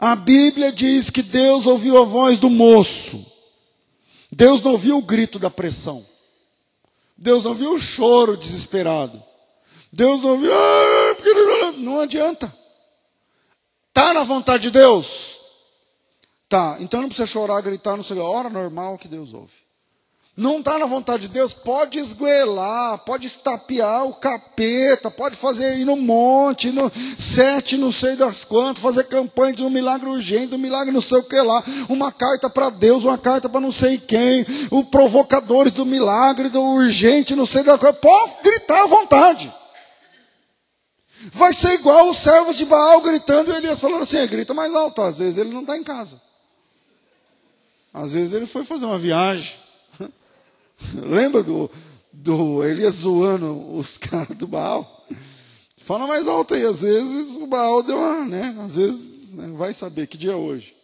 A Bíblia diz que Deus ouviu a voz do moço. Deus não ouviu o grito da pressão. Deus não viu o choro desesperado. Deus não viu. Não adianta. Está na vontade de Deus? Tá. Então não precisa chorar, gritar, não sei lá. Hora normal que Deus ouve. Não está na vontade de Deus, pode esgoelar, pode estapear o capeta, pode fazer ir no monte, no sete, não sei das quantas, fazer campanha de um milagre urgente, um milagre não sei o que lá, uma carta para Deus, uma carta para não sei quem, o provocadores do milagre, do urgente, não sei da coisa, pode gritar à vontade. Vai ser igual os servos de Baal gritando e Elias falando assim, grita mais alto, às vezes ele não está em casa. Às vezes ele foi fazer uma viagem. Lembra do, do Elias zoando os caras do Baal? Fala mais alto aí, às vezes o Baal deu uma, né? Às vezes né, vai saber que dia é hoje.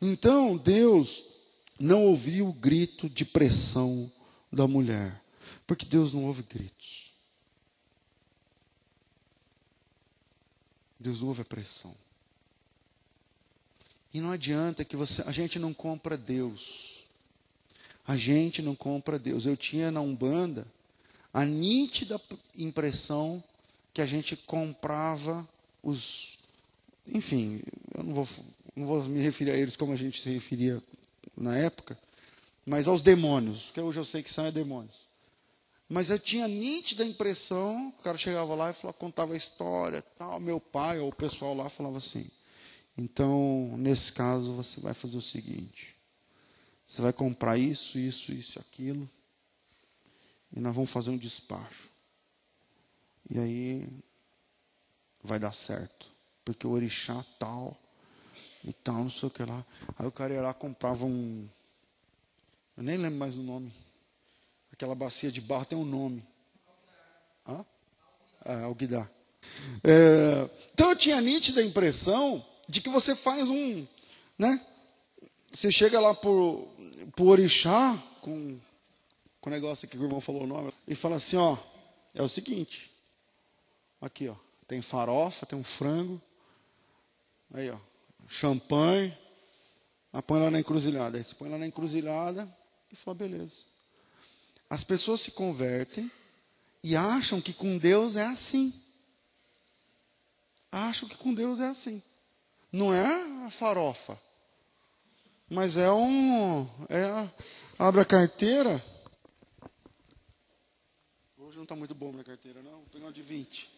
Então Deus não ouviu o grito de pressão da mulher, porque Deus não ouve gritos. Deus ouve a pressão. E não adianta que você, a gente não compra Deus. A gente não compra Deus. Eu tinha na Umbanda a nítida impressão que a gente comprava os. Enfim, eu não vou, não vou me referir a eles como a gente se referia na época, mas aos demônios, que hoje eu sei que são é demônios. Mas eu tinha nítida impressão, o cara chegava lá e falava, contava a história, tal, meu pai ou o pessoal lá falava assim: então, nesse caso, você vai fazer o seguinte: você vai comprar isso, isso, isso, aquilo, e nós vamos fazer um despacho. E aí vai dar certo, porque o orixá tal e tal, não sei o que lá. Aí o cara ia lá comprava um, eu nem lembro mais o nome. Aquela bacia de barro tem um nome. Hã? Ah, Alguidar. É, então eu tinha nítida impressão de que você faz um, né? Você chega lá por, por orixá, com, com o negócio aqui que o irmão falou o nome, e fala assim, ó, é o seguinte, aqui, ó, tem farofa, tem um frango, aí, ó, champanhe, aí põe lá na encruzilhada, aí você põe lá na encruzilhada e fala, beleza. As pessoas se convertem e acham que com Deus é assim. Acham que com Deus é assim. Não é a farofa. Mas é um. É, abre a carteira. Hoje não está muito bom minha carteira, não. Vou pegar uma de 20.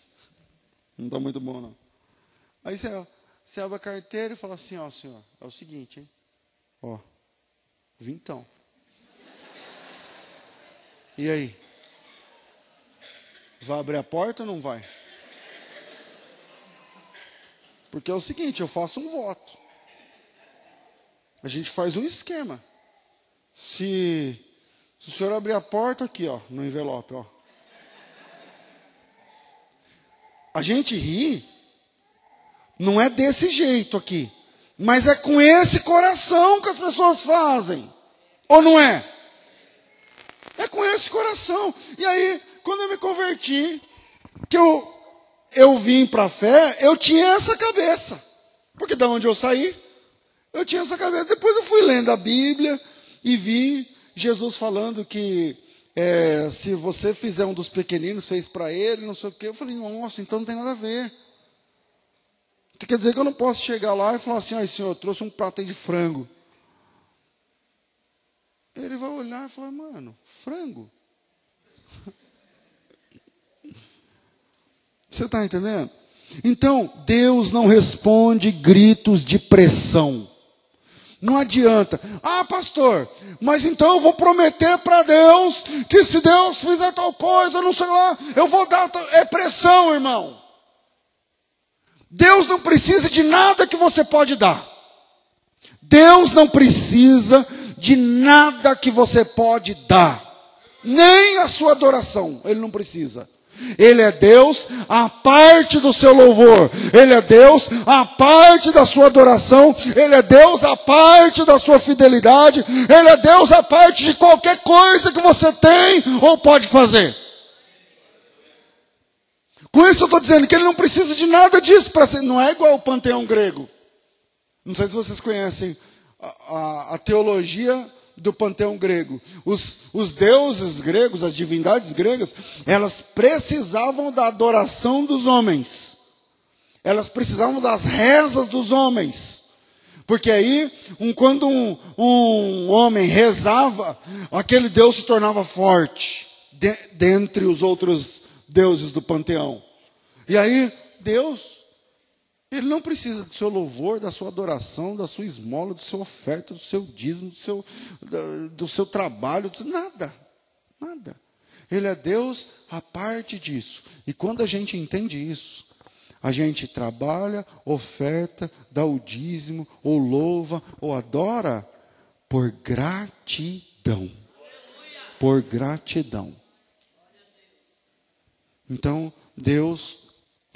Não está muito bom, não. Aí você, você abre a carteira e fala assim, ó, senhor, é o seguinte, hein? Ó, vintão. E aí? Vai abrir a porta ou não vai? Porque é o seguinte, eu faço um voto. A gente faz um esquema. Se, se o senhor abrir a porta aqui, ó, no envelope, ó. A gente ri, não é desse jeito aqui, mas é com esse coração que as pessoas fazem. Ou não é? É com esse coração. E aí, quando eu me converti, que eu eu vim para a fé, eu tinha essa cabeça. Porque da onde eu saí, eu tinha essa cabeça. Depois eu fui lendo a Bíblia e vi Jesus falando que é, se você fizer um dos pequeninos, fez para ele, não sei o quê. Eu falei, nossa, então não tem nada a ver. Quer dizer que eu não posso chegar lá e falar assim, ai senhor, eu trouxe um prato de frango. Ele vai olhar e falar, mano, frango? Você está entendendo? Então, Deus não responde gritos de pressão. Não adianta. Ah, pastor, mas então eu vou prometer para Deus que se Deus fizer tal coisa, não sei lá, eu vou dar. É pressão, irmão. Deus não precisa de nada que você pode dar. Deus não precisa de nada que você pode dar. Nem a sua adoração, Ele não precisa. Ele é Deus a parte do seu louvor, Ele é Deus a parte da sua adoração, Ele é Deus a parte da sua fidelidade, Ele é Deus a parte de qualquer coisa que você tem ou pode fazer. Com isso eu estou dizendo que ele não precisa de nada disso para ser, não é igual o panteão grego. Não sei se vocês conhecem a, a, a teologia do panteão grego. Os, os deuses gregos, as divindades gregas, elas precisavam da adoração dos homens. Elas precisavam das rezas dos homens. Porque aí, um, quando um, um, homem rezava, aquele Deus se tornava forte de, dentre os outros deuses do panteão. E aí, Deus, ele não precisa do seu louvor, da sua adoração, da sua esmola, do seu oferta, do seu dízimo, do seu, do, seu trabalho, nada, nada. Ele é Deus a parte disso. E quando a gente entende isso, a gente trabalha, oferta, dá o dízimo, ou louva, ou adora, por gratidão. Por gratidão. Então, Deus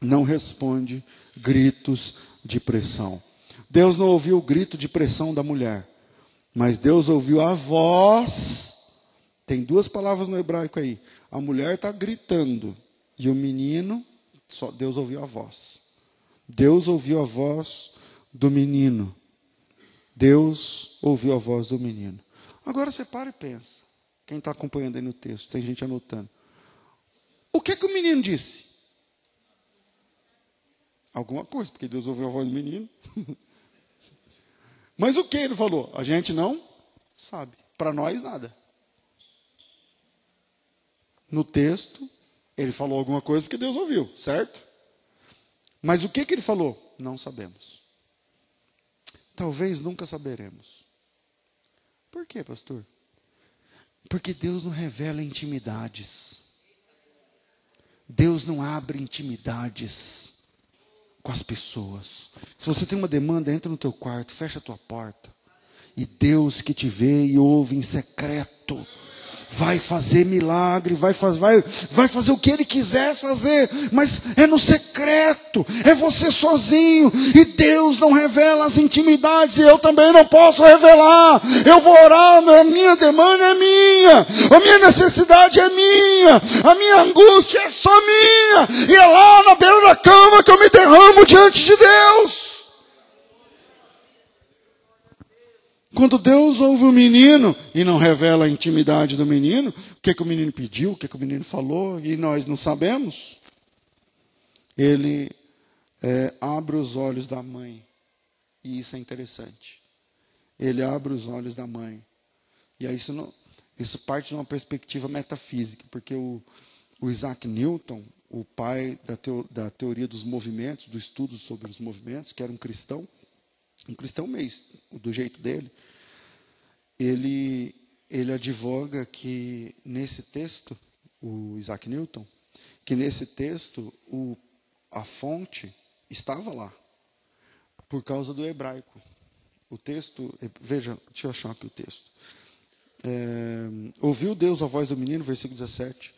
não responde gritos de pressão. Deus não ouviu o grito de pressão da mulher, mas Deus ouviu a voz. Tem duas palavras no hebraico aí. A mulher está gritando e o menino, só Deus ouviu a voz. Deus ouviu a voz do menino. Deus ouviu a voz do menino. Agora você para e pensa. Quem está acompanhando aí no texto, tem gente anotando. O que, que o menino disse? Alguma coisa, porque Deus ouviu a voz do menino. Mas o que ele falou? A gente não sabe. Para nós, nada. No texto, ele falou alguma coisa porque Deus ouviu, certo? Mas o que, que ele falou? Não sabemos. Talvez nunca saberemos. Por quê, pastor? Porque Deus não revela intimidades. Deus não abre intimidades com as pessoas. Se você tem uma demanda, entra no teu quarto, fecha a tua porta. E Deus que te vê e ouve em secreto vai fazer milagre, vai, faz, vai, vai fazer o que ele quiser fazer, mas é no secreto, é você sozinho, e Deus não revela as intimidades, e eu também não posso revelar. Eu vou orar, a minha demanda é minha, a minha necessidade é minha, a minha angústia é só minha, e é lá na beira da cama que eu me derramo diante de Deus. Quando Deus ouve o menino e não revela a intimidade do menino, o que, que o menino pediu, o que, que o menino falou, e nós não sabemos, ele é, abre os olhos da mãe. E isso é interessante. Ele abre os olhos da mãe. E aí isso, não, isso parte de uma perspectiva metafísica, porque o, o Isaac Newton, o pai da, teo, da teoria dos movimentos, do estudo sobre os movimentos, que era um cristão, um cristão meio do jeito dele, ele, ele advoga que nesse texto, o Isaac Newton, que nesse texto o, a fonte estava lá, por causa do hebraico. O texto, veja, deixa eu achar aqui o texto. É, ouviu Deus a voz do menino, versículo 17,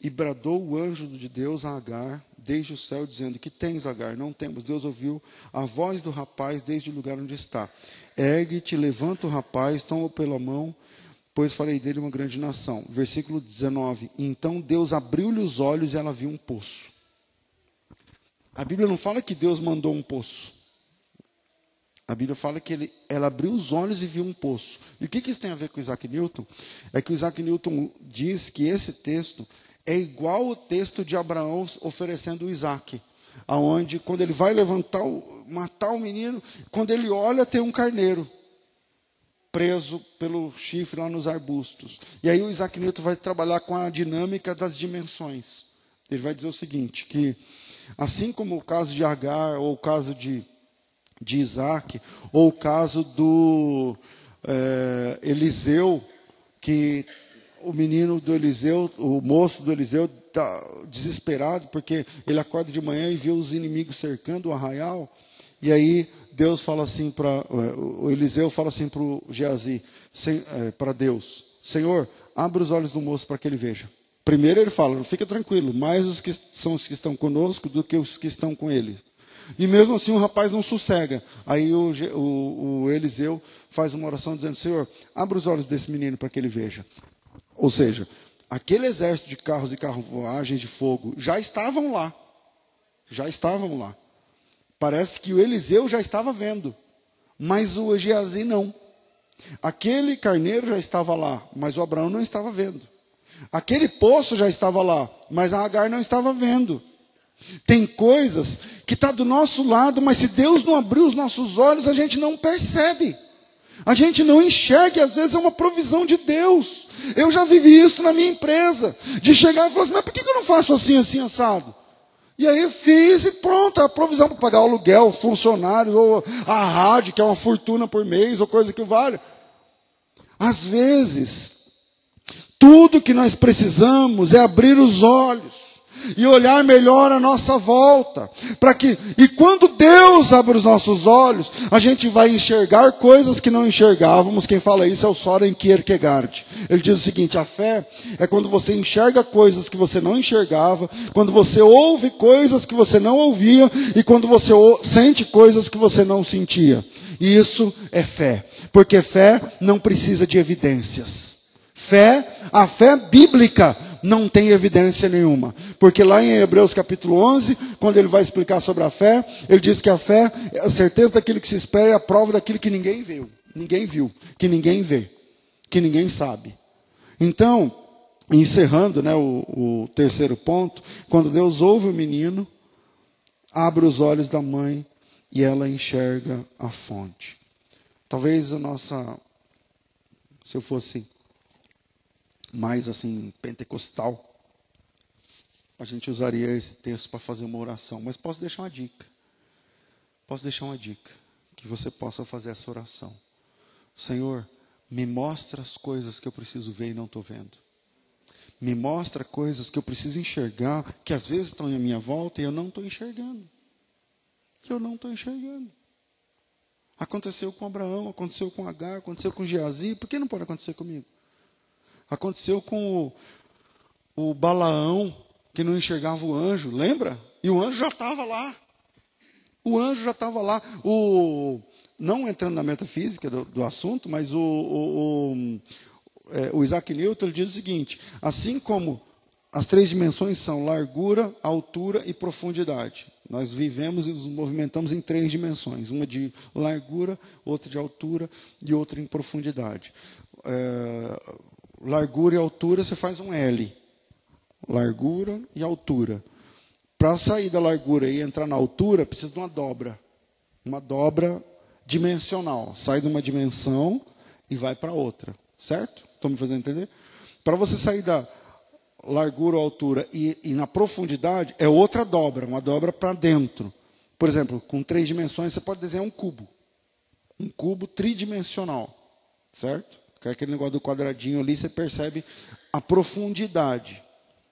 e bradou o anjo de Deus a Agar desde o céu, dizendo: Que tens, Agar? Não temos. Deus ouviu a voz do rapaz desde o lugar onde está. Ergue-te, levanta o rapaz, toma-o pela mão, pois farei dele uma grande nação. Versículo 19. Então Deus abriu-lhe os olhos e ela viu um poço. A Bíblia não fala que Deus mandou um poço. A Bíblia fala que ele, ela abriu os olhos e viu um poço. E o que, que isso tem a ver com Isaac Newton? É que o Isaac Newton diz que esse texto é igual o texto de Abraão oferecendo Isaac aonde quando ele vai levantar, matar o menino, quando ele olha tem um carneiro preso pelo chifre lá nos arbustos. E aí o Isaac Newton vai trabalhar com a dinâmica das dimensões. Ele vai dizer o seguinte, que assim como o caso de Agar, ou o caso de, de Isaac, ou o caso do é, Eliseu, que o menino do Eliseu, o moço do Eliseu, está desesperado porque ele acorda de manhã e vê os inimigos cercando o arraial. E aí Deus fala assim para o Eliseu fala assim para o Geazi, é, para Deus: Senhor, abre os olhos do moço para que ele veja. Primeiro ele fala: fica tranquilo, mais os que são os que estão conosco do que os que estão com ele. E mesmo assim o rapaz não sossega. Aí o, o, o Eliseu faz uma oração dizendo: Senhor, abre os olhos desse menino para que ele veja. Ou seja, aquele exército de carros e carruagens de fogo já estavam lá. Já estavam lá. Parece que o Eliseu já estava vendo, mas o Geazi não. Aquele carneiro já estava lá, mas o Abraão não estava vendo. Aquele poço já estava lá, mas a Agar não estava vendo. Tem coisas que está do nosso lado, mas se Deus não abrir os nossos olhos, a gente não percebe. A gente não enxerga às vezes é uma provisão de Deus. Eu já vivi isso na minha empresa. De chegar e falar assim, mas por que eu não faço assim, assim, assado? E aí fiz e pronto, a provisão para pagar o aluguel, os funcionários, ou a rádio, que é uma fortuna por mês, ou coisa que vale. Às vezes, tudo que nós precisamos é abrir os olhos e olhar melhor a nossa volta, para que e quando Deus abre os nossos olhos, a gente vai enxergar coisas que não enxergávamos. Quem fala isso é o Soren Kierkegaard. Ele diz o seguinte: a fé é quando você enxerga coisas que você não enxergava, quando você ouve coisas que você não ouvia e quando você sente coisas que você não sentia. E isso é fé, porque fé não precisa de evidências. Fé, a fé bíblica não tem evidência nenhuma. Porque lá em Hebreus capítulo 11, quando ele vai explicar sobre a fé, ele diz que a fé é a certeza daquilo que se espera e a prova daquilo que ninguém viu. Ninguém viu, que ninguém vê, que ninguém sabe. Então, encerrando né, o, o terceiro ponto, quando Deus ouve o menino, abre os olhos da mãe e ela enxerga a fonte. Talvez a nossa, se eu fosse mais assim pentecostal, a gente usaria esse texto para fazer uma oração. Mas posso deixar uma dica. Posso deixar uma dica que você possa fazer essa oração. Senhor, me mostra as coisas que eu preciso ver e não estou vendo. Me mostra coisas que eu preciso enxergar, que às vezes estão à minha volta e eu não estou enxergando. Que eu não estou enxergando. Aconteceu com Abraão, aconteceu com Agar, aconteceu com Geazi, por que não pode acontecer comigo? Aconteceu com o, o Balaão, que não enxergava o anjo, lembra? E o anjo já estava lá. O anjo já estava lá. O, não entrando na metafísica do, do assunto, mas o, o, o, é, o Isaac Newton diz o seguinte: assim como as três dimensões são largura, altura e profundidade. Nós vivemos e nos movimentamos em três dimensões: uma de largura, outra de altura e outra em profundidade. É, largura e altura, você faz um L. Largura e altura. Para sair da largura e entrar na altura, precisa de uma dobra. Uma dobra dimensional. Sai de uma dimensão e vai para outra. Certo? Estão me fazendo entender? Para você sair da largura ou altura e, e na profundidade, é outra dobra. Uma dobra para dentro. Por exemplo, com três dimensões, você pode desenhar um cubo. Um cubo tridimensional. Certo? É aquele negócio do quadradinho ali, você percebe a profundidade,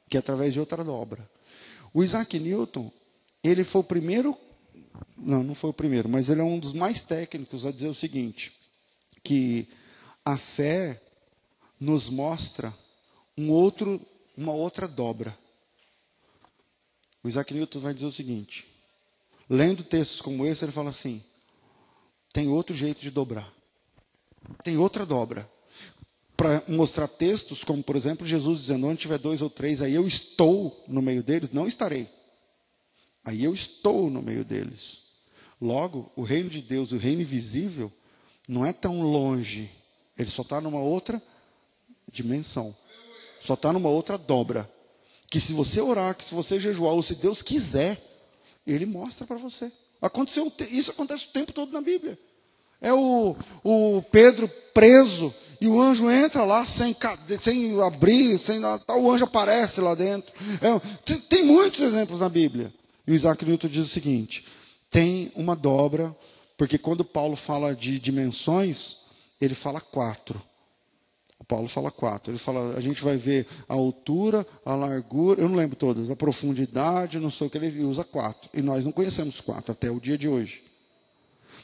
que é através de outra dobra. O Isaac Newton, ele foi o primeiro, não, não foi o primeiro, mas ele é um dos mais técnicos a dizer o seguinte, que a fé nos mostra um outro, uma outra dobra. O Isaac Newton vai dizer o seguinte: lendo textos como esse, ele fala assim: tem outro jeito de dobrar, tem outra dobra para mostrar textos, como por exemplo Jesus dizendo: onde tiver dois ou três, aí eu estou no meio deles, não estarei. Aí eu estou no meio deles. Logo, o reino de Deus, o reino invisível, não é tão longe. Ele só está numa outra dimensão. Só está numa outra dobra. Que se você orar, que se você jejuar, ou se Deus quiser, Ele mostra para você. Aconteceu, isso acontece o tempo todo na Bíblia. É o, o Pedro preso e o anjo entra lá sem, sem abrir, sem tá, o anjo aparece lá dentro. É, tem, muitos exemplos na Bíblia. E o Isaac Newton diz o seguinte: tem uma dobra, porque quando Paulo fala de dimensões, ele fala quatro. O Paulo fala quatro. Ele fala, a gente vai ver a altura, a largura, eu não lembro todas, a profundidade, não sei o que, ele usa quatro. E nós não conhecemos quatro até o dia de hoje.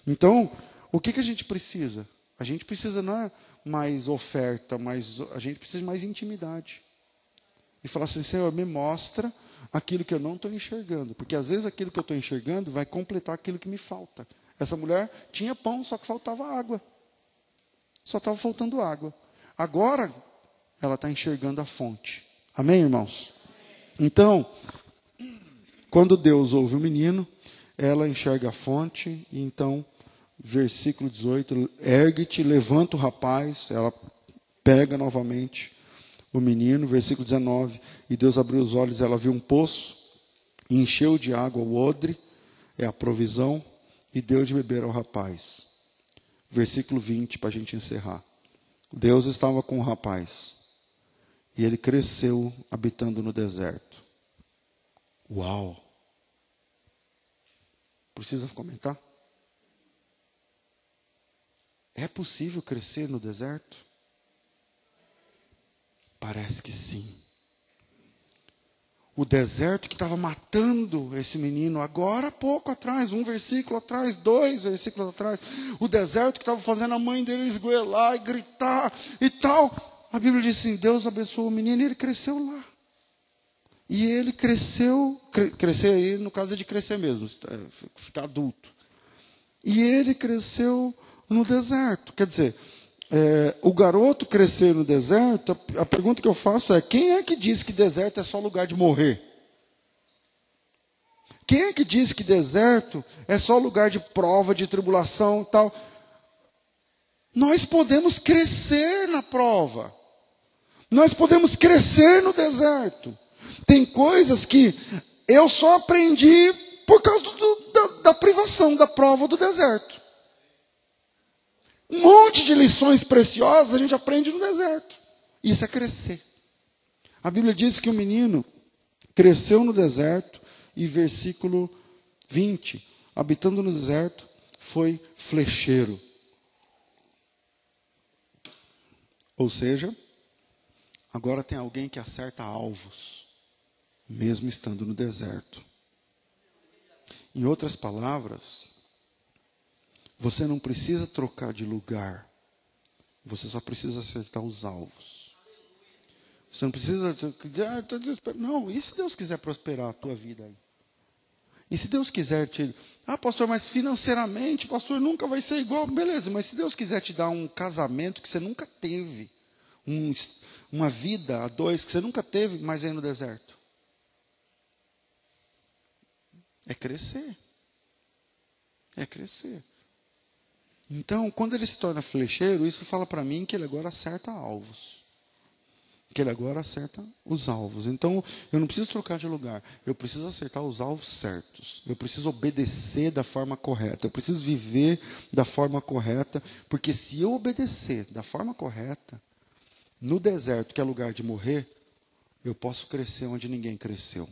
Então, o que, que a gente precisa? A gente precisa não é mais oferta, mas a gente precisa de mais intimidade. E falar assim, Senhor, me mostra aquilo que eu não estou enxergando. Porque às vezes aquilo que eu estou enxergando vai completar aquilo que me falta. Essa mulher tinha pão, só que faltava água. Só estava faltando água. Agora ela está enxergando a fonte. Amém, irmãos? Então, quando Deus ouve o menino, ela enxerga a fonte, e então versículo 18: ergue-te, levanta o rapaz. Ela pega novamente o menino. Versículo 19: e Deus abriu os olhos, ela viu um poço encheu de água o odre, é a provisão, e deu de beber ao rapaz. Versículo 20, para a gente encerrar. Deus estava com o rapaz, e ele cresceu habitando no deserto. Uau! Precisa comentar? É possível crescer no deserto? Parece que sim. O deserto que estava matando esse menino, agora pouco atrás, um versículo atrás, dois versículos atrás, o deserto que estava fazendo a mãe dele esgoelar e gritar e tal. A Bíblia diz assim: Deus abençoou o menino e ele cresceu lá. E ele cresceu, cre, crescer aí, no caso é de crescer mesmo, é, ficar adulto. E ele cresceu no deserto. Quer dizer, é, o garoto crescer no deserto, a, pergunta que eu faço é: quem é que diz que deserto é só lugar de morrer? Quem é que diz que deserto é só lugar de prova, de tribulação tal? Nós podemos crescer na prova. Nós podemos crescer no deserto. Tem coisas que eu só aprendi por causa do, da, da privação, da prova do deserto. Um monte de lições preciosas a gente aprende no deserto. Isso é crescer. A Bíblia diz que o menino cresceu no deserto e versículo 20, habitando no deserto, foi flecheiro. Ou seja, agora tem alguém que acerta alvos, mesmo estando no deserto. Em outras palavras, você não precisa trocar de lugar. Você só precisa acertar os alvos. Você não precisa. Ah. Não, e se Deus quiser prosperar a tua vida aí? E se Deus quiser te. Ah, pastor, mas financeiramente, pastor, nunca vai ser igual. Beleza, mas se Deus quiser te dar um casamento que você nunca teve, um, uma vida a dois que você nunca teve, mas aí no deserto. É crescer. É crescer. Então, quando ele se torna flecheiro, isso fala para mim que ele agora acerta alvos. Que ele agora acerta os alvos. Então, eu não preciso trocar de lugar. Eu preciso acertar os alvos certos. Eu preciso obedecer da forma correta. Eu preciso viver da forma correta. Porque se eu obedecer da forma correta, no deserto, que é lugar de morrer, eu posso crescer onde ninguém cresceu.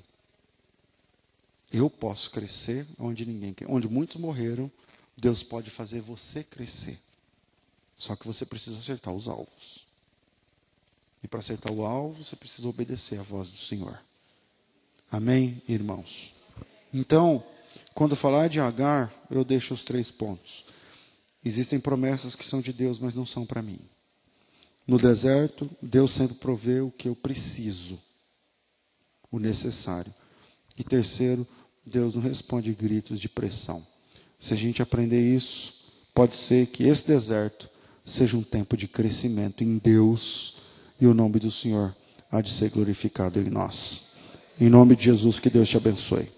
Eu posso crescer onde ninguém, onde muitos morreram Deus pode fazer você crescer. Só que você precisa acertar os alvos. E para acertar o alvo, você precisa obedecer à voz do Senhor. Amém, irmãos? Então, quando falar de Agar, eu deixo os três pontos. Existem promessas que são de Deus, mas não são para mim. No deserto, Deus sempre provê o que eu preciso, o necessário. E terceiro, Deus não responde gritos de pressão. Se a gente aprender isso, pode ser que esse deserto seja um tempo de crescimento em Deus e o nome do Senhor há de ser glorificado em nós. Em nome de Jesus, que Deus te abençoe.